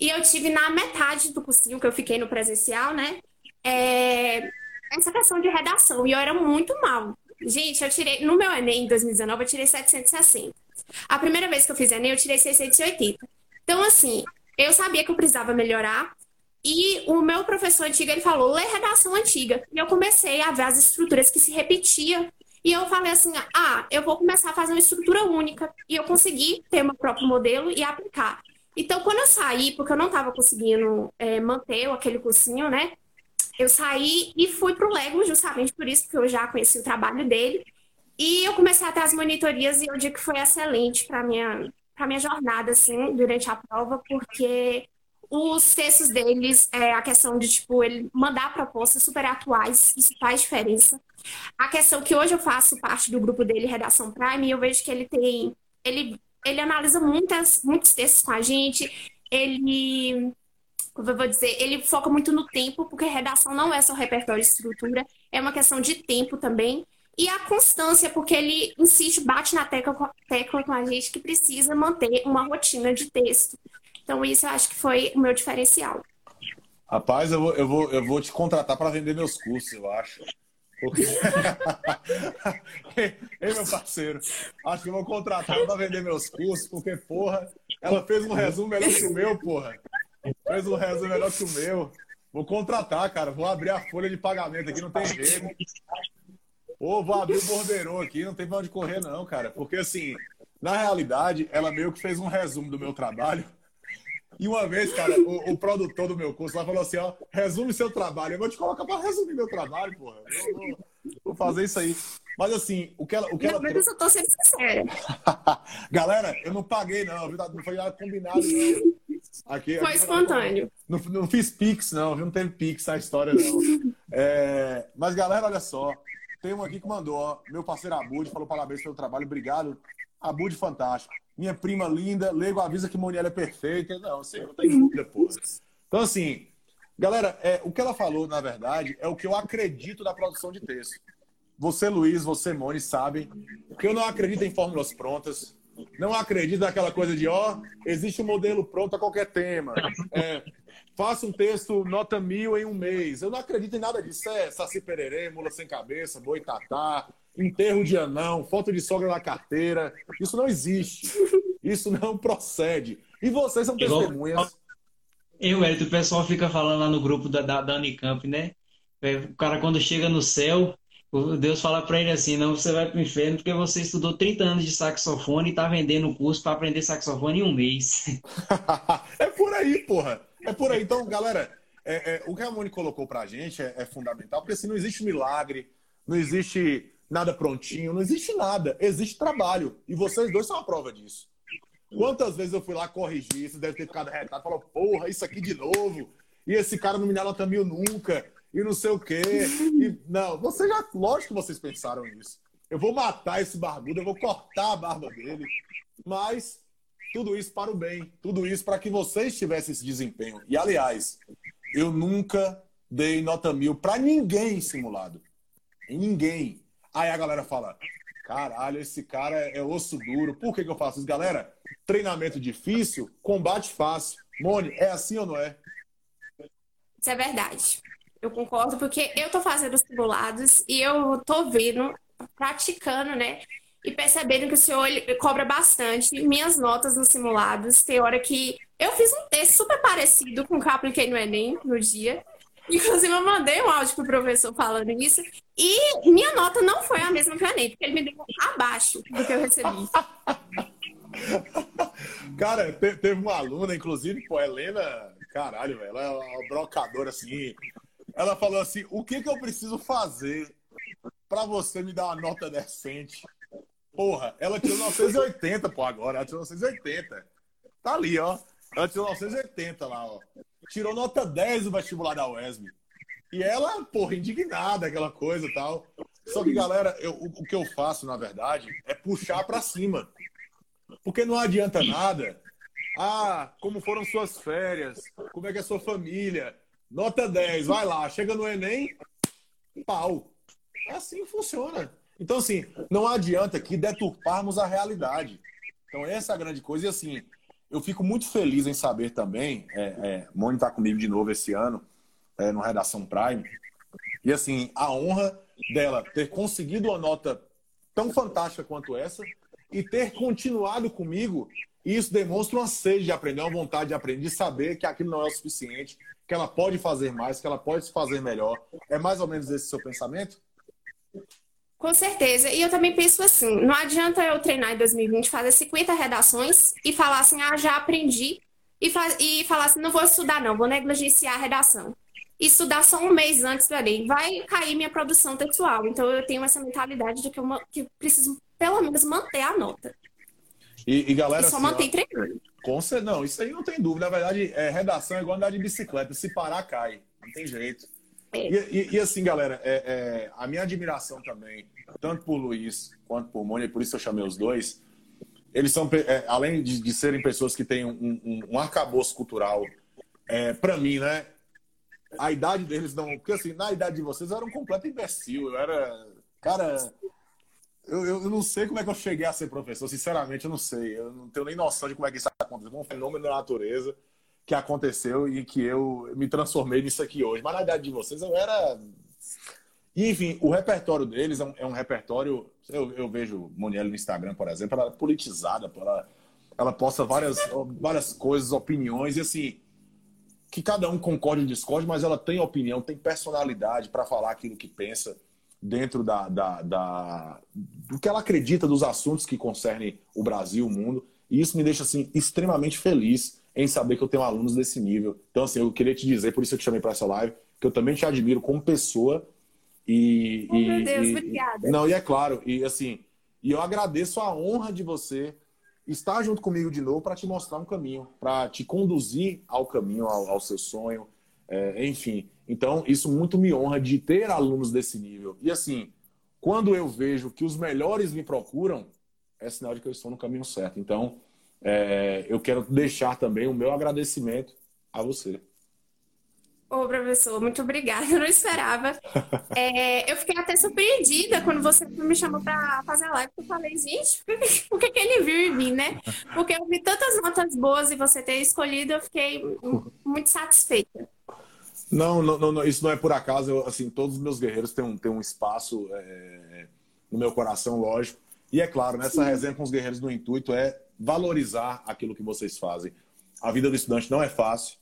E eu tive na metade do cursinho, que eu fiquei no presencial, né? É... Essa questão de redação. E eu era muito mal. Gente, eu tirei. No meu Enem em 2019, eu tirei 760. A primeira vez que eu fiz Enem, eu tirei 680. Então, assim, eu sabia que eu precisava melhorar. E o meu professor antigo, ele falou, lê redação antiga. E eu comecei a ver as estruturas que se repetiam e eu falei assim: ah, eu vou começar a fazer uma estrutura única. E eu consegui ter meu próprio modelo e aplicar. Então, quando eu saí, porque eu não estava conseguindo é, manter aquele cursinho, né? Eu saí e fui para o Lego justamente por isso, porque eu já conheci o trabalho dele. E eu comecei a ter as monitorias e eu digo que foi excelente para minha para minha jornada assim durante a prova, porque os textos deles, é, a questão de, tipo, ele mandar propostas super atuais, isso faz diferença. A questão que hoje eu faço parte do grupo dele, Redação Prime, e eu vejo que ele tem. Ele, ele analisa muitas, muitos textos com a gente, ele. Como eu vou dizer, ele foca muito no tempo, porque redação não é só repertório e estrutura, é uma questão de tempo também. E a constância, porque ele insiste, bate na tecla, tecla com a gente que precisa manter uma rotina de texto. Então, isso eu acho que foi o meu diferencial. Rapaz, eu vou, eu vou, eu vou te contratar para vender meus cursos, eu acho. Porque... Ei, meu parceiro, acho que vou contratar para vender meus cursos, porque, porra, ela fez um resumo melhor que o meu, porra. Fez um resumo melhor que o meu. Vou contratar, cara. Vou abrir a folha de pagamento aqui, não tem jeito. Ou vou abrir o borderô aqui, não tem pra onde correr, não, cara. Porque, assim, na realidade, ela meio que fez um resumo do meu trabalho e uma vez, cara, o, o, produtor do meu curso lá falou assim: ó, resume seu trabalho. Eu vou te colocar para resumir meu trabalho, porra. Eu vou, vou, fazer isso aí. Mas assim, o que ela. O que não, ela... Mas eu tô sendo sincera. <laughs> Galera, eu não paguei, não, viu? Não foi nada combinado, não. Aqui, foi aqui, espontâneo. Não, não, fiz Pix, não, viu? Não teve Pix a história, não. É... Mas, galera, olha só. Tem um aqui que mandou, ó. Meu parceiro Abud falou parabéns pelo trabalho, obrigado. Abud, fantástico minha prima linda, Lego avisa que Moniela é perfeita. Não, você não tem dúvida, pô. Então, assim, galera, é, o que ela falou, na verdade, é o que eu acredito da produção de texto. Você, Luiz, você, Moni, sabem que eu não acredito em fórmulas prontas. Não acredito naquela coisa de, ó, existe um modelo pronto a qualquer tema. É, faça um texto nota mil em um mês. Eu não acredito em nada disso. É saci pererê, mula sem cabeça, boi tatá, enterro de anão, foto de sogra na carteira. Isso não existe. Isso não procede. E vocês são testemunhas. Eu, Hélio, o pessoal fica falando lá no grupo da, da, da Unicamp, né? É, o cara, quando chega no céu, Deus fala para ele assim: não, você vai para o inferno porque você estudou 30 anos de saxofone e está vendendo um curso para aprender saxofone em um mês. <laughs> é por aí, porra. É por aí. Então, galera, é, é, o que a Moni colocou para a gente é, é fundamental, porque assim, não existe milagre, não existe nada prontinho, não existe nada. Existe trabalho. E vocês dois são a prova disso. Quantas vezes eu fui lá corrigir, você deve ter ficado retado, falou, porra, isso aqui de novo. E esse cara não me dá nota mil nunca. E não sei o quê. E, não, você já, lógico que vocês pensaram nisso. Eu vou matar esse barbudo, eu vou cortar a barba dele. Mas tudo isso para o bem, tudo isso para que vocês tivessem esse desempenho. E aliás, eu nunca dei nota mil para ninguém simulado. Ninguém. Aí a galera fala: caralho, esse cara é osso duro. Por que, que eu faço isso? Galera, treinamento difícil, combate fácil. Mone, é assim ou não é? Isso é verdade. Eu concordo, porque eu tô fazendo os simulados e eu tô vendo, praticando, né? E percebendo que o senhor cobra bastante minhas notas nos simulados. Tem hora que eu fiz um texto super parecido com o que eu apliquei no Enem no dia. Inclusive, eu mandei um áudio pro professor falando isso. E minha nota não foi a mesma que o Enem, porque ele me deu abaixo do que eu recebi. <laughs> Cara, teve uma aluna, inclusive, pô, Helena, caralho, ela é uma brocadora assim. Ela falou assim: o que, que eu preciso fazer para você me dar uma nota decente? Porra, ela tirou 980, pô, agora. Ela tirou 980. Tá ali, ó. Ela tirou 980 lá, ó tirou nota 10 no vestibular da UESB. E ela, porra, indignada, aquela coisa e tal. Só que, galera, eu, o que eu faço, na verdade, é puxar para cima. Porque não adianta nada. Ah, como foram suas férias? Como é que é sua família? Nota 10, vai lá. Chega no Enem, pau. É assim que funciona. Então, assim, não adianta aqui deturparmos a realidade. Então, essa é a grande coisa. E, assim, eu fico muito feliz em saber também, é, é, Moni está comigo de novo esse ano, é, no Redação Prime, e, assim, a honra dela ter conseguido uma nota tão fantástica quanto essa e ter continuado comigo, isso demonstra uma sede de aprender, uma vontade de aprender, de saber que aquilo não é o suficiente, que ela pode fazer mais, que ela pode se fazer melhor. É mais ou menos esse seu pensamento? Com certeza. E eu também penso assim: não adianta eu treinar em 2020, fazer 50 redações e falar assim, ah, já aprendi, e, faz, e falar assim, não vou estudar, não, vou negligenciar a redação. Estudar só um mês antes do Enem, vai cair minha produção textual. Então eu tenho essa mentalidade de que eu que preciso, pelo menos, manter a nota. E, e galera. E só assim, manter treinando. Com não, isso aí não tem dúvida. Na verdade, é, redação é igual andar de bicicleta. Se parar, cai. Não tem jeito. É. E, e, e, assim, galera, é, é, a minha admiração também, tanto por Luiz quanto por Mônica, por isso eu chamei os dois, eles são, é, além de, de, serem pessoas que têm um, um, um arcabouço cultural, é, para mim, né? A idade deles não. Porque assim, na idade de vocês eu era um completo imbecil. Eu era. Cara, eu, eu, não sei como é que eu cheguei a ser professor, sinceramente, eu não sei. Eu não tenho nem noção de como é que isso aconteceu. Um fenômeno da natureza que aconteceu e que eu me transformei nisso aqui hoje. Mas na idade de vocês eu era. E, enfim, o repertório deles é um, é um repertório. Eu, eu vejo Monielle no Instagram, por exemplo, ela é politizada, ela, ela posta várias, várias coisas, opiniões, e assim, que cada um concorde ou discorde, mas ela tem opinião, tem personalidade para falar aquilo que pensa dentro da, da, da, do que ela acredita dos assuntos que concernem o Brasil, o mundo. E isso me deixa assim extremamente feliz em saber que eu tenho alunos desse nível. Então, assim, eu queria te dizer, por isso eu te chamei para essa live, que eu também te admiro como pessoa. E, oh, e, meu Deus, e, obrigada. Não, e é claro, e assim, e eu agradeço a honra de você estar junto comigo de novo para te mostrar um caminho, para te conduzir ao caminho, ao, ao seu sonho, é, enfim. Então, isso muito me honra de ter alunos desse nível. E assim, quando eu vejo que os melhores me procuram, é sinal de que eu estou no caminho certo. Então, é, eu quero deixar também o meu agradecimento a você. Ô, professor, muito obrigada. Eu não esperava. <laughs> É, eu fiquei até surpreendida quando você me chamou para fazer a live. Eu falei, gente, por que, que ele viu em mim, né? Porque eu vi tantas notas boas e você ter escolhido, eu fiquei muito satisfeita. Não, não, não, isso não é por acaso. Eu, assim, todos os meus guerreiros têm um, têm um espaço é, no meu coração, lógico. E é claro, nessa resenha com os guerreiros do intuito é valorizar aquilo que vocês fazem. A vida do estudante não é fácil.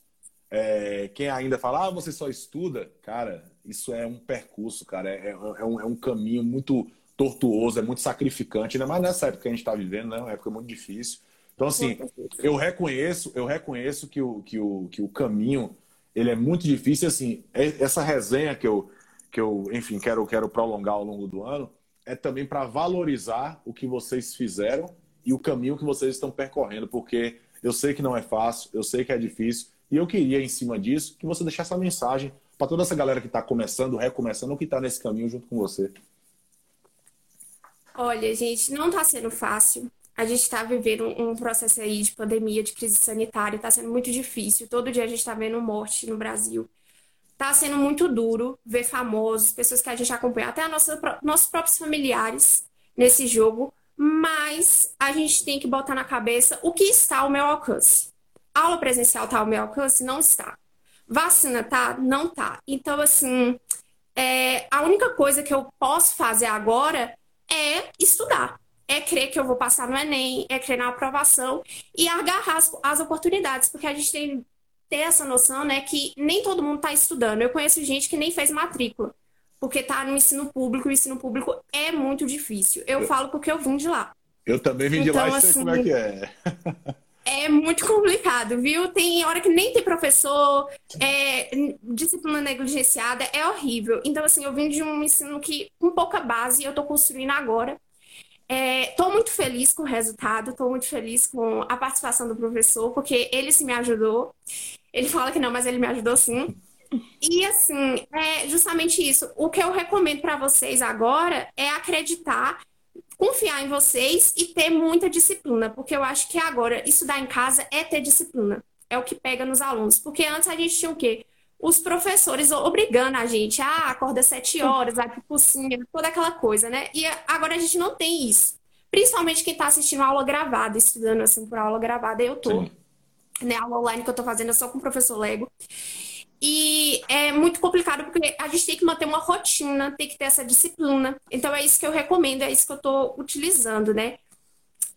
É, quem ainda fala, ah, você só estuda, cara, isso é um percurso, cara, é, é, é um, é um caminho muito tortuoso, é muito sacrificante, ainda mais nessa época que a gente está vivendo, né? Uma época muito difícil. Então, assim, eu reconheço, eu reconheço que o, que o, que o caminho ele é muito difícil. Assim, é, essa resenha que eu, que eu enfim, quero, quero prolongar ao longo do ano é também para valorizar o que vocês fizeram e o caminho que vocês estão percorrendo, porque eu sei que não é fácil, eu sei que é difícil, e eu queria, em cima disso, que você deixasse essa mensagem para toda essa galera que está começando, recomeçando, ou que está nesse caminho junto com você. Olha, gente, não está sendo fácil. A gente está vivendo um processo aí de pandemia, de crise sanitária, está sendo muito difícil. Todo dia a gente está vendo morte no Brasil. Está sendo muito duro ver famosos, pessoas que a gente acompanha, até nossa, nossos próprios familiares nesse jogo, mas a gente tem que botar na cabeça o que está ao meu alcance. Aula presencial está ao meu alcance? Não está. Vacina tá? Não tá. Então, assim, é, a única coisa que eu posso fazer agora é estudar é crer que eu vou passar no Enem, é crer na aprovação e agarrar as, as oportunidades, porque a gente tem ter essa noção, né, que nem todo mundo está estudando. Eu conheço gente que nem fez matrícula, porque está no ensino público, e o ensino público é muito difícil. Eu, eu falo porque eu vim de lá. Eu também vim de então, lá e sei assim, como é que é. é muito complicado, viu? Tem hora que nem tem professor, é, disciplina negligenciada, é horrível. Então, assim, eu vim de um ensino que, com pouca base, eu estou construindo agora. Estou é, muito feliz com o resultado, estou muito feliz com a participação do professor, porque ele se me ajudou. Ele fala que não, mas ele me ajudou sim. E assim, é justamente isso. O que eu recomendo para vocês agora é acreditar, confiar em vocês e ter muita disciplina, porque eu acho que agora estudar em casa é ter disciplina. É o que pega nos alunos. Porque antes a gente tinha o quê? os professores obrigando a gente, ah, acorda sete horas, vai pro cursinho, toda aquela coisa, né? E agora a gente não tem isso. Principalmente quem está assistindo aula gravada, estudando assim por aula gravada, eu tô. Sim. Né, aula online que eu tô fazendo só com o professor Lego. E é muito complicado porque a gente tem que manter uma rotina, tem que ter essa disciplina. Então é isso que eu recomendo, é isso que eu estou utilizando, né?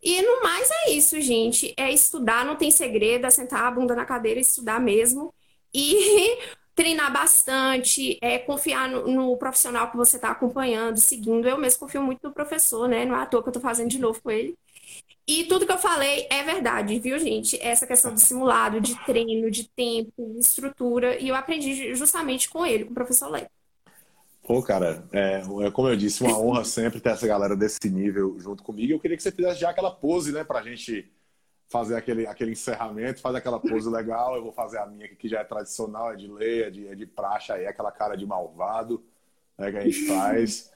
E no mais é isso, gente. É estudar, não tem segredo, é sentar a bunda na cadeira e estudar mesmo. E <laughs> treinar bastante, é, confiar no, no profissional que você está acompanhando, seguindo. Eu mesmo confio muito no professor, né? Não é à toa que eu estou fazendo de novo com ele. E tudo que eu falei é verdade, viu, gente? Essa questão do simulado, de treino, de tempo, estrutura, e eu aprendi justamente com ele, com o professor Léo. Pô, cara, é, é, como eu disse, uma honra sempre ter essa galera desse nível junto comigo. Eu queria que você fizesse já aquela pose, né, pra gente fazer aquele, aquele encerramento, faz aquela pose legal. Eu vou fazer a minha, que já é tradicional, é de lei, é de, é de praxe, aí é aquela cara de malvado né, que a gente faz.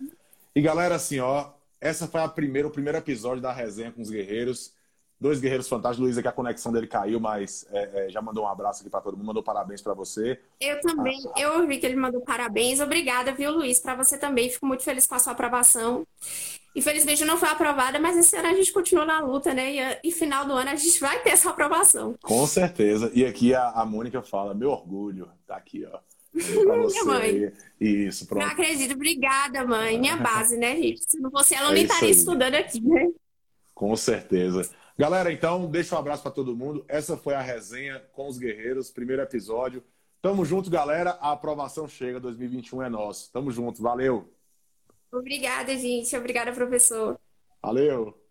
E galera, assim, ó, essa foi a primeira, o primeiro episódio da resenha com os guerreiros. Dois guerreiros fantásticos. Luiz, que a conexão dele caiu, mas é, é, já mandou um abraço aqui para todo mundo, mandou parabéns para você. Eu também, ah, eu ouvi que ele mandou parabéns. Obrigada, viu, Luiz? Para você também. Fico muito feliz com a sua aprovação. Infelizmente não foi aprovada, mas esse ano a gente continua na luta, né? E, e final do ano a gente vai ter essa aprovação. Com certeza. E aqui a, a Mônica fala: meu orgulho, tá aqui, ó. Minha mãe. Isso, pronto. Não acredito. Obrigada, mãe. Minha <laughs> base, né, gente? Se não fosse ela, eu é nem estaria estudando aqui, né? Com certeza. Galera, então, deixa um abraço para todo mundo. Essa foi a resenha com os guerreiros, primeiro episódio. Tamo junto, galera. A aprovação chega, 2021 é nosso. Tamo junto, valeu. Obrigada, gente. Obrigada, professor. Valeu.